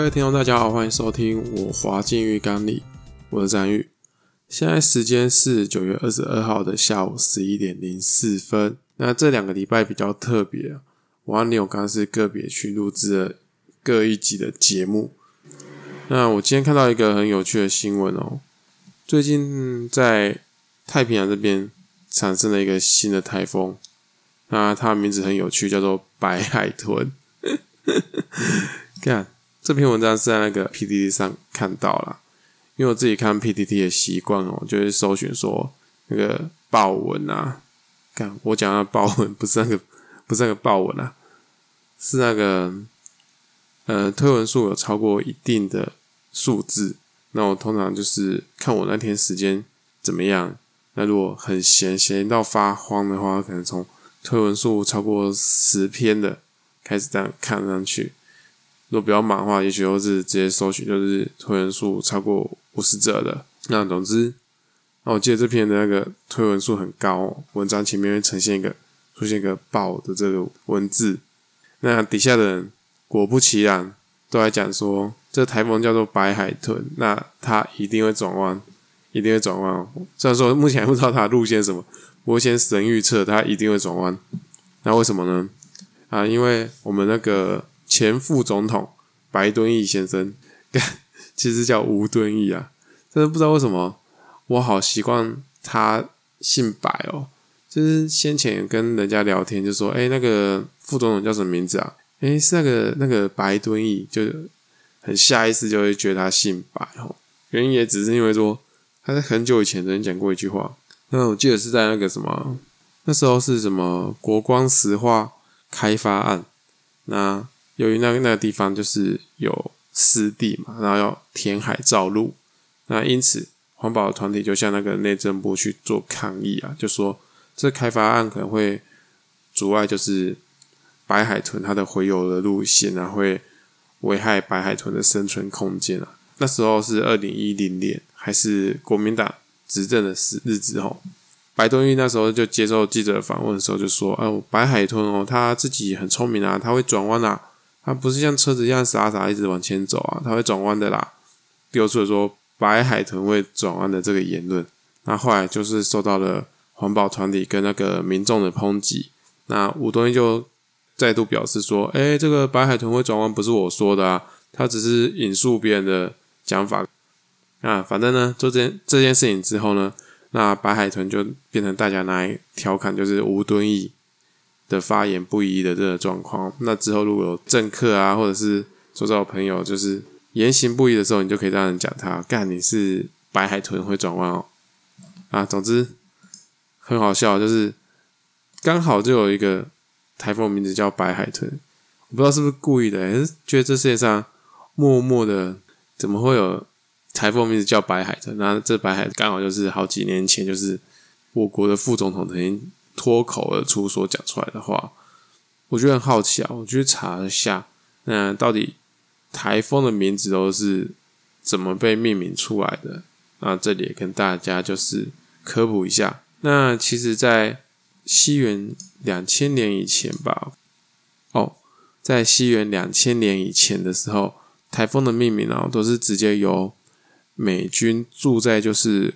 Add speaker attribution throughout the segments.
Speaker 1: 各位听众，大家好，欢迎收听我滑进浴缸里，我是詹玉。现在时间是九月二十二号的下午十一点零四分。那这两个礼拜比较特别，我和林友刚是个别去录制了各一集的节目。那我今天看到一个很有趣的新闻哦，最近在太平洋这边产生了一个新的台风，那它的名字很有趣，叫做白海豚。看。这篇文章是在那个 PTT 上看到了，因为我自己看 PTT 的习惯哦，就是搜寻说那个爆文啊，看我讲的爆文不是那个不是那个爆文啊，是那个呃推文数有超过一定的数字，那我通常就是看我那天时间怎么样，那如果很闲闲到发慌的话，可能从推文数超过十篇的开始这样看上去。如果比较满的话，也许都是直接收取，就是推文数超过五十则的。那总之，那我记得这篇的那个推文数很高哦，文章前面会呈现一个出现一个爆的这个文字。那底下的人果不其然都在讲说，这台风叫做白海豚，那它一定会转弯，一定会转弯。哦虽然说目前还不知道它路线什么，我先神预测它一定会转弯。那为什么呢？啊，因为我们那个。前副总统白敦义先生，其实叫吴敦义啊，但是不知道为什么，我好习惯他姓白哦。就是先前跟人家聊天，就说：“哎，那个副总统叫什么名字啊？”哎，是那个那个白敦义，就很下意识就会觉得他姓白哦。原因也只是因为说他在很久以前曾经讲过一句话，那我记得是在那个什么，那时候是什么国光石化开发案，那。由于那个那个地方就是有湿地嘛，然后要填海造陆，那因此环保团体就向那个内政部去做抗议啊，就说这开发案可能会阻碍就是白海豚它的洄游的路线啊，会危害白海豚的生存空间啊。那时候是二零一零年，还是国民党执政的时日子吼。白敦义那时候就接受记者访问的时候就说：“哦，白海豚哦，它自己很聪明啊，它会转弯啊。”它不是像车子一样傻傻一直往前走啊，它会转弯的啦。丢出了说白海豚会转弯的这个言论，那后来就是受到了环保团体跟那个民众的抨击。那吴敦义就再度表示说：“哎，这个白海豚会转弯不是我说的啊，他只是引述别人的讲法。”啊，反正呢，做这件这件事情之后呢，那白海豚就变成大家拿来调侃，就是吴敦义。的发言不一的这个状况，那之后如果有政客啊，或者是周遭的朋友，就是言行不一的时候，你就可以这样讲他，干你是白海豚会转弯哦，啊，总之很好笑，就是刚好就有一个台风名字叫白海豚，我不知道是不是故意的，还是觉得这世界上默默的怎么会有台风名字叫白海豚？那这白海刚好就是好几年前，就是我国的副总统曾经。脱口而出所讲出来的话，我觉得很好奇啊！我去查一下，那到底台风的名字都是怎么被命名出来的？那这里也跟大家就是科普一下。那其实，在西元两千年以前吧，哦，在西元两千年以前的时候，台风的命名啊，都是直接由美军驻在就是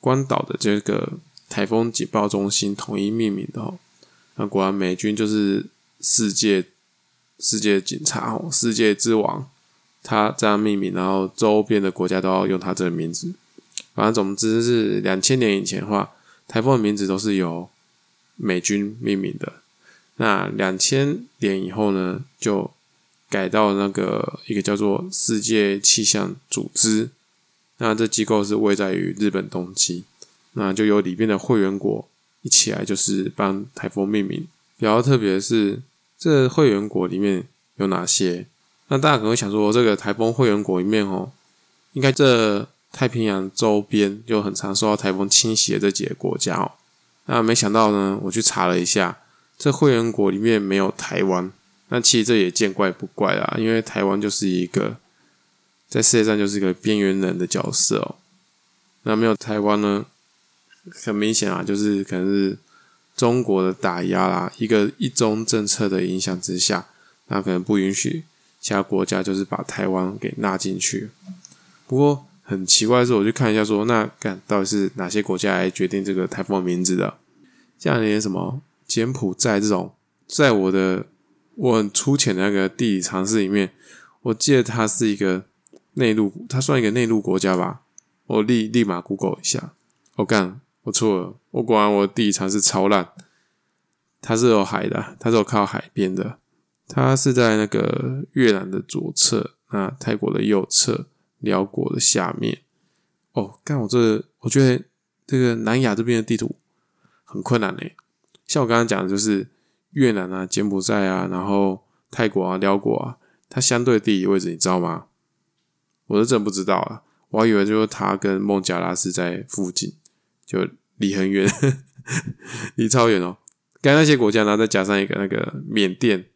Speaker 1: 关岛的这个。台风警报中心统一命名的哦，那果然美军就是世界世界警察哦，世界之王，他这样命名，然后周边的国家都要用他这个名字。反正总之是两千年以前的话，台风的名字都是由美军命名的。那两千年以后呢，就改到那个一个叫做世界气象组织，那这机构是位在于日本东京。那就由里边的会员国一起来，就是帮台风命名。比较特别是，这个会员国里面有哪些？那大家可能会想说，这个台风会员国里面哦，应该这太平洋周边就很常受到台风侵袭的这几个国家哦。那没想到呢，我去查了一下，这会员国里面没有台湾。那其实这也见怪不怪啦，因为台湾就是一个在世界上就是一个边缘人的角色哦。那没有台湾呢？很明显啊，就是可能是中国的打压啦，一个一中政策的影响之下，那可能不允许其他国家就是把台湾给纳进去。不过很奇怪的是，我去看一下说，那干到底是哪些国家来决定这个台风名字的？像连什么柬埔寨这种，在我的我很粗浅的那个地理常识里面，我记得它是一个内陆，它算一个内陆国家吧。我立立马 Google 一下，我干，我错了，我果然我地理常识超烂。它是有海的，它是有靠海边的，它是在那个越南的左侧，那泰国的右侧，寮国的下面。哦，干我这，我觉得这个南亚这边的地图很困难诶。像我刚刚讲的，就是越南啊、柬埔寨啊，然后泰国啊、寮国啊，它相对地理位置你知道吗？我是真不知道啊，我还以为就是它跟孟加拉是在附近，就离很远，离超远哦。刚那些国家，然后再加上一个那个缅甸，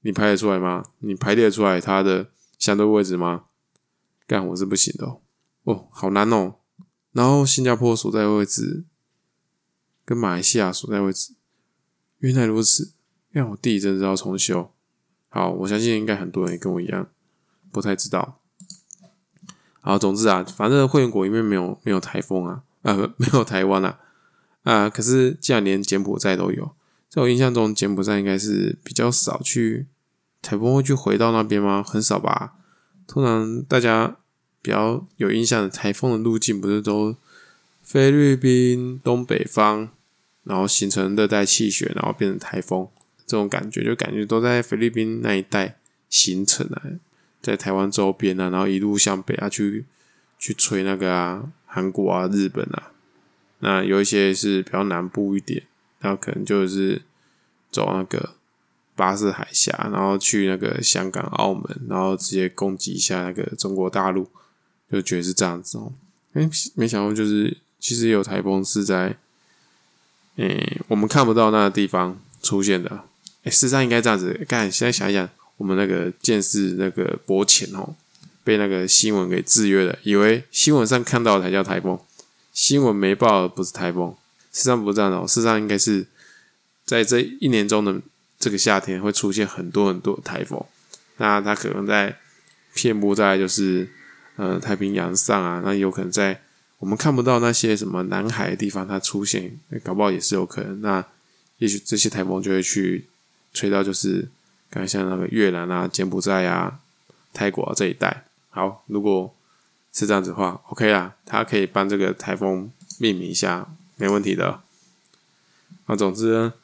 Speaker 1: 你排得出来吗？你排列出来它的相对位置吗？干，我是不行的哦，哦，好难哦。然后新加坡所在位置跟马来西亚所在位置，原来如此。让我地理真的是要重修。好，我相信应该很多人也跟我一样不太知道。好，总之啊，反正会员国因为没有没有台风啊，啊，没有台湾啊，啊，可是竟然连柬埔寨都有。在我印象中，柬埔寨应该是比较少去台风会去回到那边吗？很少吧。通常大家比较有印象的台风的路径，不是都菲律宾东北方，然后形成热带气旋，然后变成台风。这种感觉就感觉都在菲律宾那一带形成啊，在台湾周边啊，然后一路向北啊去去吹那个啊，韩国啊、日本啊。那有一些是比较南部一点。然后可能就是走那个巴士海峡，然后去那个香港、澳门，然后直接攻击一下那个中国大陆，就觉得是这样子哦。诶，没想到就是其实有台风是在诶我们看不到那个地方出现的。诶，事实上应该这样子。看现在想一想，我们那个见识那个薄浅哦，被那个新闻给制约了，以为新闻上看到才叫台风，新闻没报的不是台风。事实上不是这样的哦，事实上应该是在这一年中的这个夏天会出现很多很多台风，那它可能在遍布在就是呃太平洋上啊，那有可能在我们看不到那些什么南海的地方它出现，搞不好也是有可能。那也许这些台风就会去吹到就是刚才像那个越南啊、柬埔寨啊、泰国啊这一带。好，如果是这样子的话，OK 啦，他可以帮这个台风命名一下。没问题的，那总之呢，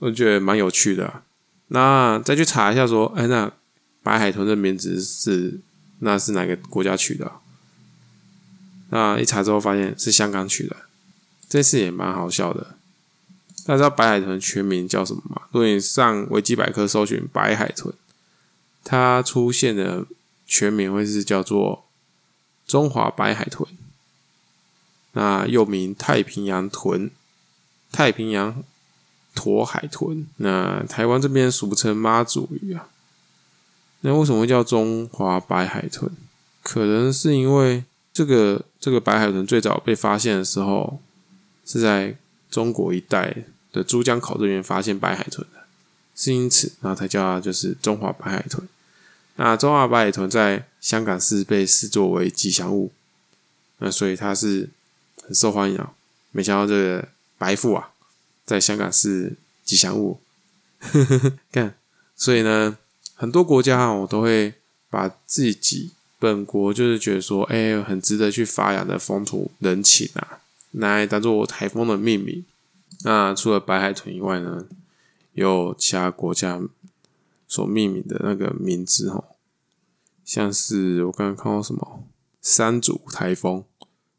Speaker 1: 我觉得蛮有趣的。那再去查一下，说，哎，那白海豚的名字是那是哪个国家取的？那一查之后发现是香港取的，这次也蛮好笑的。大家知道白海豚全名叫什么吗？如果你上维基百科搜寻白海豚，它出现的全名会是叫做中华白海豚。那又名太平洋豚、太平洋驼海豚，那台湾这边俗称妈祖鱼啊。那为什么会叫中华白海豚？可能是因为这个这个白海豚最早被发现的时候是在中国一带的珠江口这边发现白海豚的，是因此，然后才叫它就是中华白海豚。那中华白海豚在香港是被视作为吉祥物，那所以它是。很受欢迎啊！没想到这个白富啊，在香港是吉祥物。看，所以呢，很多国家我都会把自己本国就是觉得说，哎，很值得去发扬的风土人情啊，来当做台风的命名。那除了白海豚以外呢，有其他国家所命名的那个名字哦，像是我刚刚看到什么山竹台风。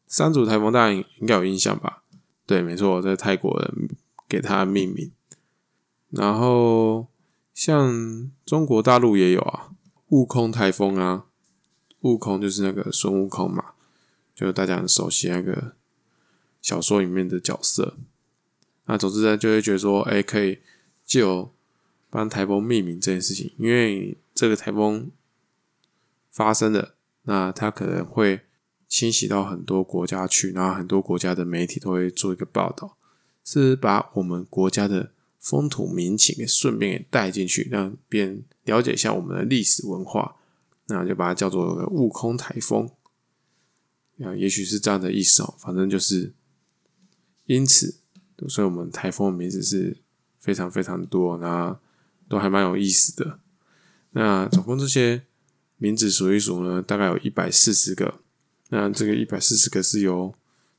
Speaker 1: 山竹台风大家应该有印象吧？对，没错，在泰国人给它命名。然后像中国大陆也有啊，悟空台风啊，悟空就是那个孙悟空嘛，就是大家很熟悉那个小说里面的角色。那总之呢，就会觉得说，哎，可以就帮台风命名这件事情，因为这个台风发生的，那它可能会。侵袭到很多国家去，然后很多国家的媒体都会做一个报道，是把我们国家的风土民情给顺便给带进去，让别人了解一下我们的历史文化，那就把它叫做“悟空台风”。啊，也许是这样的意思哦。反正就是因此，所以我们台风的名字是非常非常多，那都还蛮有意思的。那总共这些名字数一数呢，大概有一百四十个。那这个一百四十个是由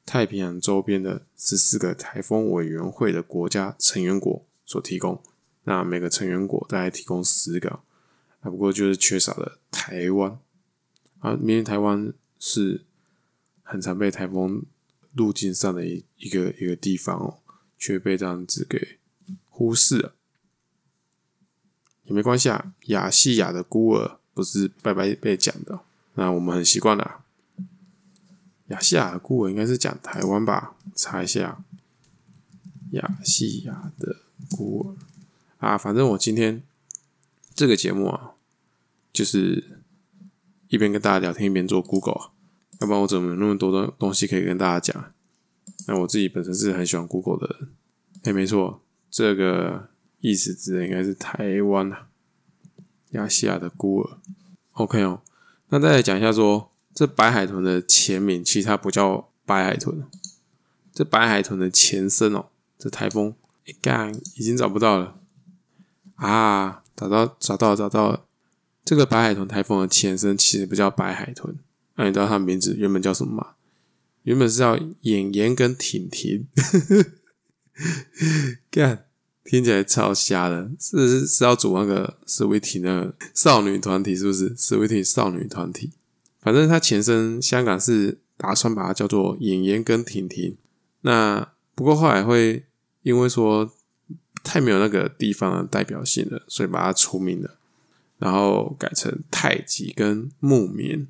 Speaker 1: 太平洋周边的十四个台风委员会的国家成员国所提供，那每个成员国大概提供十个，啊，不过就是缺少了台湾，啊，明明台湾是很常被台风路径上的一一个一个地方哦，却被这样子给忽视了，也没关系啊，亚细亚的孤儿不是白白被讲的，那我们很习惯了。亚细亚的孤儿应该是讲台湾吧？查一下，亚细亚的孤儿啊，反正我今天这个节目啊，就是一边跟大家聊天一边做 Google，要不然我怎么那么多的东西可以跟大家讲？那我自己本身是很喜欢 Google 的人，哎，没错，这个意思指的应该是台湾啊，亚细亚的孤儿。OK 哦，那再来讲一下说。这白海豚的前名其实它不叫白海豚，这白海豚的前身哦，这台风一干已经找不到了啊！找到找到找到了，这个白海豚台风的前身其实不叫白海豚，那你知道它名字原本叫什么吗？原本是叫演员跟婷婷，干听起来超瞎的，是是要组那个 Sweetie 那个少女团体是不是？Sweet 少女团体。反正它前身香港是打算把它叫做演员跟婷婷，那不过后来会因为说太没有那个地方的代表性了，所以把它除名了，然后改成太极跟木棉。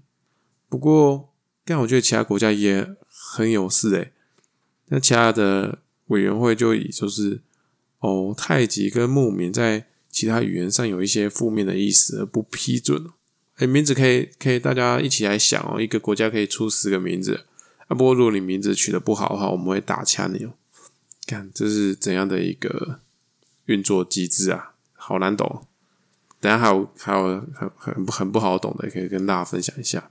Speaker 1: 不过，但我觉得其他国家也很有事诶，那其他的委员会就以就是哦，太极跟木棉在其他语言上有一些负面的意思而不批准。哎，名字可以可以大家一起来想哦。一个国家可以出十个名字啊。不过如果你名字取得不好的话，我们会打枪你哦。看这是怎样的一个运作机制啊？好难懂。等下还有还有很很很不好懂的，可以跟大家分享一下。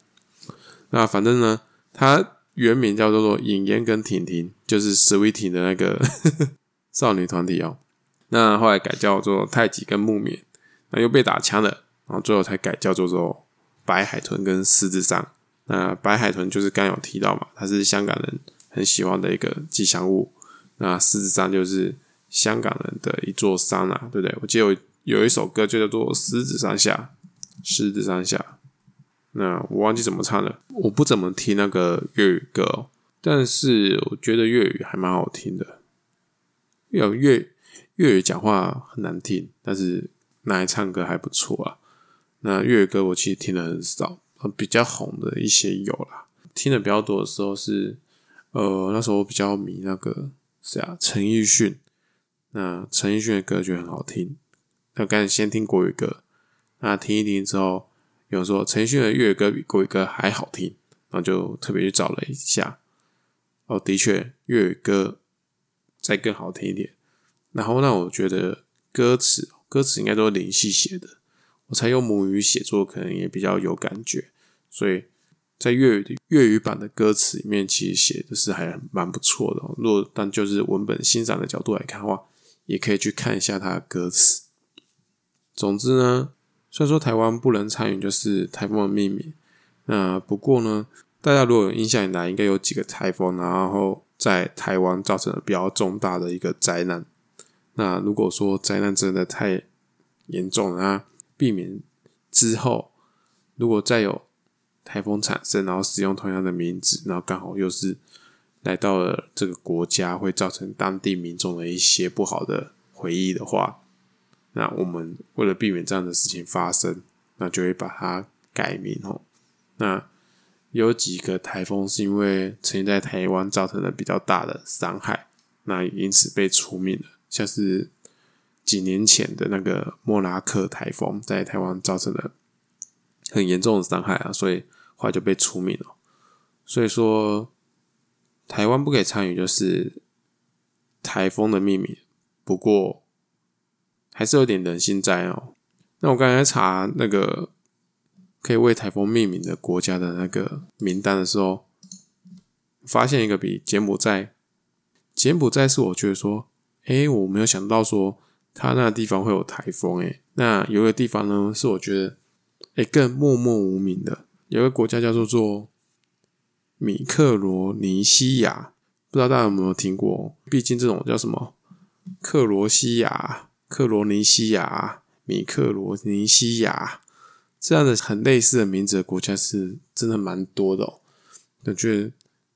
Speaker 1: 那反正呢，它原名叫做尹嫣跟婷婷，就是 Sweetie 的那个少女团体哦。那后来改叫做太极跟木棉，那又被打枪了。然后最后才改叫做做白海豚跟狮子山。那白海豚就是刚有提到嘛，它是香港人很喜欢的一个吉祥物。那狮子山就是香港人的一座山啊，对不对？我记得有有一首歌就叫做《狮子山下》，狮子山下。那我忘记怎么唱了，我不怎么听那个粤语歌，但是我觉得粤语还蛮好听的。有粤粤语讲话很难听，但是拿来唱歌还不错啊。那粤语歌我其实听的很少，比较红的一些有啦。听的比较多的时候是，呃，那时候我比较迷那个谁啊，陈奕迅。那陈奕迅的歌就很好听。那赶紧先听国语歌，那听一听之后，有人说陈奕迅的粤语歌比国语歌还好听，然后就特别去找了一下。哦，的确，粤语歌再更好听一点。然后，那我觉得歌词，歌词应该都是林夕写的。我才用母语写作，可能也比较有感觉，所以在粤语的粤语版的歌词里面，其实写的是还蛮不错的。如果但就是文本欣赏的角度来看的话，也可以去看一下它的歌词。总之呢，虽然说台湾不能参与就是台风的命名，那不过呢，大家如果有印象以来，应该有几个台风，然后在台湾造成了比较重大的一个灾难。那如果说灾难真的太严重了啊，避免之后，如果再有台风产生，然后使用同样的名字，然后刚好又是来到了这个国家，会造成当地民众的一些不好的回忆的话，那我们为了避免这样的事情发生，那就会把它改名哦。那有几个台风是因为曾经在台湾造成了比较大的伤害，那因此被除名了，像是。几年前的那个莫拉克台风在台湾造成了很严重的伤害啊，所以后来就被除名了。所以说，台湾不可以参与就是台风的命名。不过，还是有点人性在哦。那我刚才查那个可以为台风命名的国家的那个名单的时候，发现一个比柬埔寨，柬埔寨是我觉得说，诶，我没有想到说它那个地方会有台风诶。那有一个地方呢，是我觉得诶更默默无名的，有个国家叫做做米克罗尼西亚，不知道大家有没有听过？毕竟这种叫什么克罗西亚、克罗尼西亚。米克罗尼西亚这样的很类似的名字的国家是真的蛮多的哦。我觉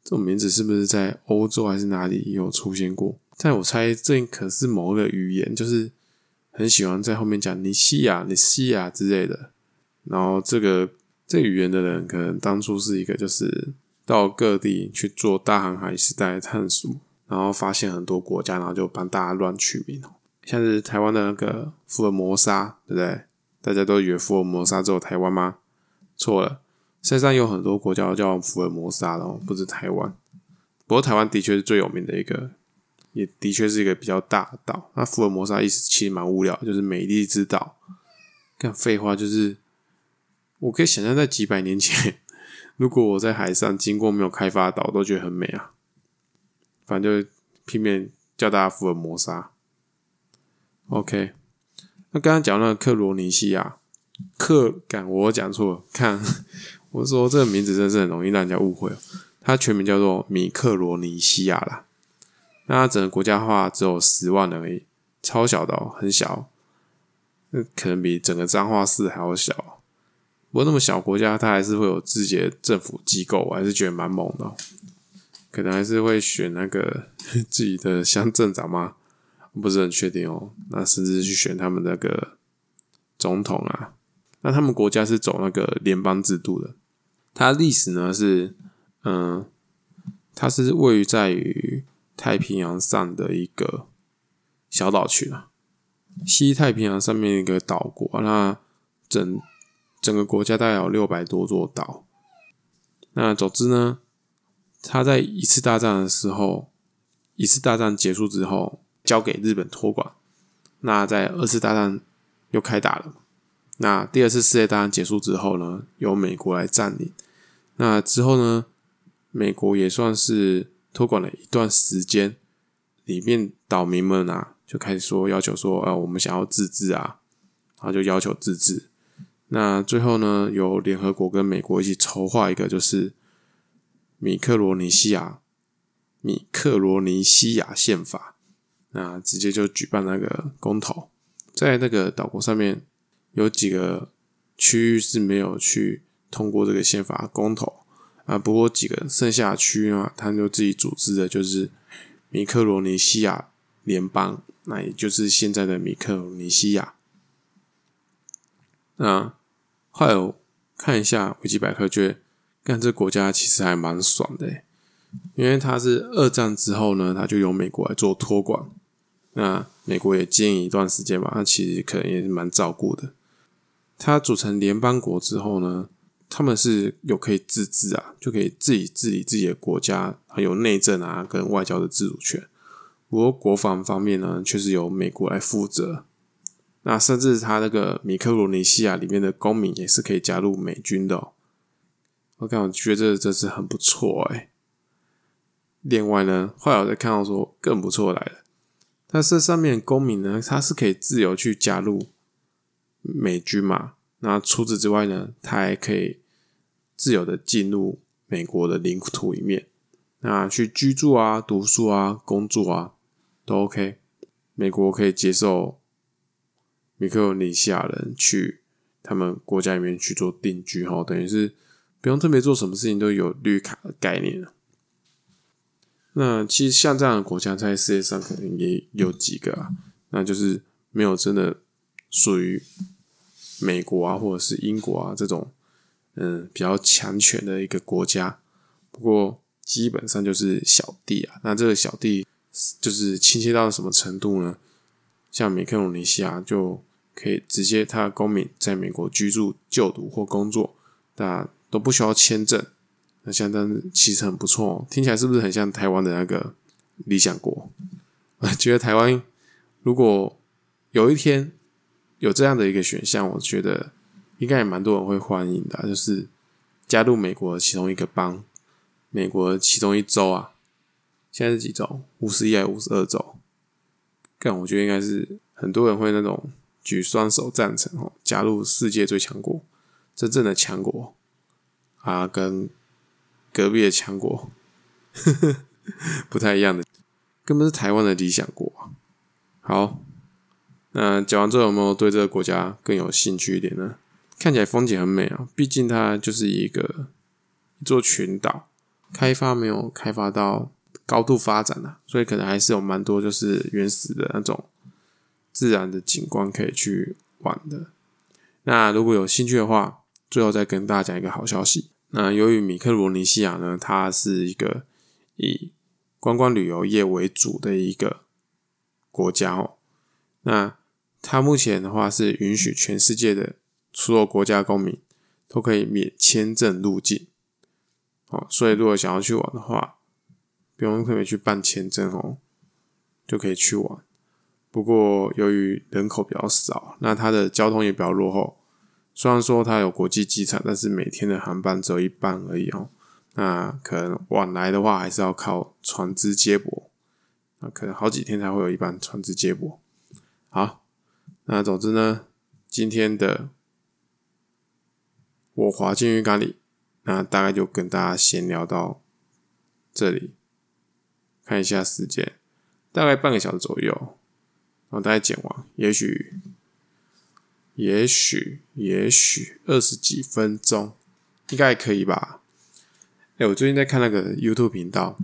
Speaker 1: 这种名字是不是在欧洲还是哪里有出现过？但我猜这可是某个语言，就是很喜欢在后面讲尼西亚、尼西亚之类的。然后这个这语言的人，可能当初是一个就是到各地去做大航海时代的探索，然后发现很多国家，然后就帮大家乱取名。像是台湾的那个福尔摩沙，对不对？大家都以为福尔摩沙只有台湾吗？错了，世界上有很多国家叫福尔摩沙的哦，不是台湾。不过台湾的确是最有名的一个，也的确是一个比较大的岛。那福尔摩沙意思其实蛮无聊，就是美丽之岛。干废话，就是我可以想象在几百年前，如果我在海上经过没有开发的岛，都觉得很美啊。反正就拼命叫大家福尔摩沙。OK，那刚刚讲那个克罗尼西亚，克感我讲错了，看我说这个名字真是很容易让人家误会哦。它全名叫做米克罗尼西亚啦，那它整个国家的话只有十万人而已，超小的哦，很小，那可能比整个彰化市还要小。不过那么小国家，它还是会有自己的政府机构，我还是觉得蛮猛的。可能还是会选那个 自己的乡镇长吗？不是很确定哦，那甚至去选他们那个总统啊，那他们国家是走那个联邦制度的。它历史呢是，嗯，它是位于在于太平洋上的一个小岛群啊，西太平洋上面一个岛国。那整整个国家大概有六百多座岛。那总之呢，他在一次大战的时候，一次大战结束之后。交给日本托管。那在二次大战又开打了。那第二次世界大战结束之后呢，由美国来占领。那之后呢，美国也算是托管了一段时间。里面岛民们啊，就开始说要求说，啊，我们想要自治啊，然后就要求自治。那最后呢，由联合国跟美国一起筹划一个，就是米克罗尼西亚米克罗尼西亚宪法。那直接就举办那个公投，在那个岛国上面有几个区域是没有去通过这个宪法公投啊，不过几个剩下区域啊，他就自己组织的，就是米克罗尼西亚联邦，那也就是现在的米克罗尼西亚。那后来我看一下维基百科，觉得干这国家其实还蛮爽的，因为它是二战之后呢，它就由美国来做托管。那美国也经营一段时间吧，那其实可能也是蛮照顾的。他组成联邦国之后呢，他们是有可以自治啊，就可以自己治理自己的国家，还有内政啊跟外交的自主权。不过国防方面呢，却是由美国来负责。那甚至他那个米克罗尼西亚里面的公民也是可以加入美军的。我感觉得这是很不错哎。另外呢，后来我再看到说更不错来了。但是上面公民呢，他是可以自由去加入美军嘛？那除此之外呢，他还可以自由的进入美国的领土里面，那去居住啊、读书啊、工作啊都 OK。美国可以接受米克罗尼西亚人去他们国家里面去做定居，哈，等于是不用特别做什么事情，都有绿卡的概念了。那其实像这样的国家，在世界上可能也有几个啊，那就是没有真的属于美国啊，或者是英国啊这种嗯比较强权的一个国家。不过基本上就是小弟啊。那这个小弟就是亲切到什么程度呢？像美克罗尼西亚就可以直接他的公民在美国居住、就读或工作，那都不需要签证。那相当其实很不错，听起来是不是很像台湾的那个理想国？我觉得台湾如果有一天有这样的一个选项，我觉得应该也蛮多人会欢迎的，就是加入美国的其中一个邦，美国的其中一州啊。现在是几州？五十一还是五十二州？但我觉得应该是很多人会那种举双手赞成哦，加入世界最强国，真正的强国啊，跟隔壁的强国呵呵 不太一样的，根本是台湾的理想国。好，那讲完之后有没有对这个国家更有兴趣一点呢？看起来风景很美啊，毕竟它就是一个一座群岛，开发没有开发到。高度发展啊，所以可能还是有蛮多就是原始的那种自然的景观可以去玩的。那如果有兴趣的话，最后再跟大家讲一个好消息。那由于米克罗尼西亚呢，它是一个以观光旅游业为主的一个国家哦。那它目前的话是允许全世界的所有国家公民都可以免签证入境。哦，所以如果想要去玩的话，不用特别去办签证哦，就可以去玩。不过由于人口比较少，那它的交通也比较落后。虽然说它有国际机场，但是每天的航班只有一班而已哦。那可能往来的话，还是要靠船只接驳。那可能好几天才会有一班船只接驳。好，那总之呢，今天的我滑进浴缸里，那大概就跟大家闲聊到这里。看一下时间，大概半个小时左右，然后大概剪完，也许，也许，也许二十几分钟，应该可以吧？哎，我最近在看那个 YouTube 频道，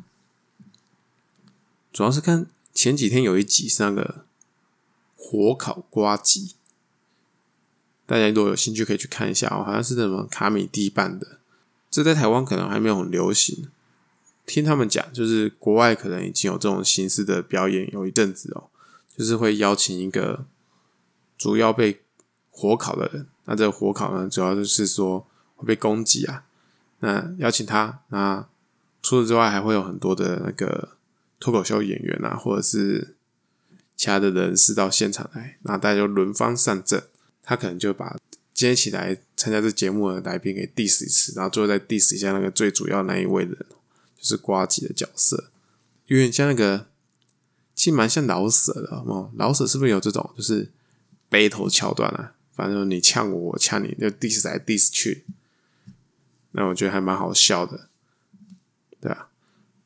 Speaker 1: 主要是看前几天有一集是那个火烤呱吉，大家如果有兴趣可以去看一下哦，好像是什么卡米蒂办的，这在台湾可能还没有很流行。听他们讲，就是国外可能已经有这种形式的表演有一阵子哦，就是会邀请一个主要被火烤的人，那这个火烤呢，主要就是说会被攻击啊，那邀请他，那除此之外还会有很多的那个脱口秀演员啊，或者是其他的人士到现场来，那大家就轮番上阵，他可能就把今天起来参加这节目的来宾给 diss 一次，然后最后再 diss 一下那个最主要那一位的人。就是瓜吉的角色，有点像那个，其实蛮像老舍的哦。老舍是不是有这种，就是 battle 桥段啊？反正你呛我，我呛你，就 diss 来 diss 去。那我觉得还蛮好笑的，对啊。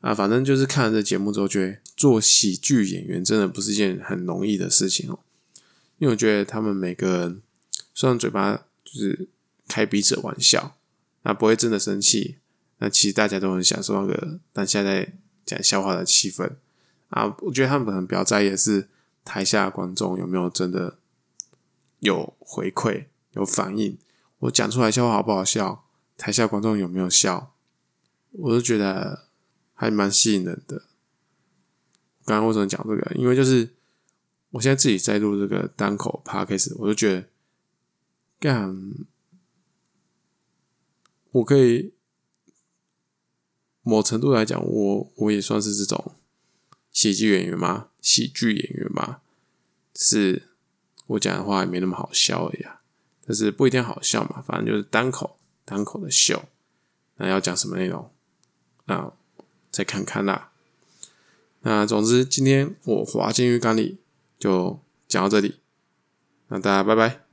Speaker 1: 啊，反正就是看了这节目之后，觉得做喜剧演员真的不是一件很容易的事情哦。因为我觉得他们每个人虽然嘴巴就是开彼此玩笑，那不会真的生气。那其实大家都很享受那个当下在讲笑话的气氛啊，我觉得他们可能比较在意的是台下观众有没有真的有回馈、有反应。我讲出来笑话好不好笑，台下观众有没有笑，我都觉得还蛮吸引人的。刚刚为什么讲这个？因为就是我现在自己在录这个单口 podcast，我就觉得干，我可以。某程度来讲，我我也算是这种喜剧演员嘛，喜剧演员嘛，是我讲的话也没那么好笑而已。但是不一定好笑嘛，反正就是单口单口的秀。那要讲什么内容？那再看看啦。那总之，今天我滑进浴缸里就讲到这里。那大家拜拜。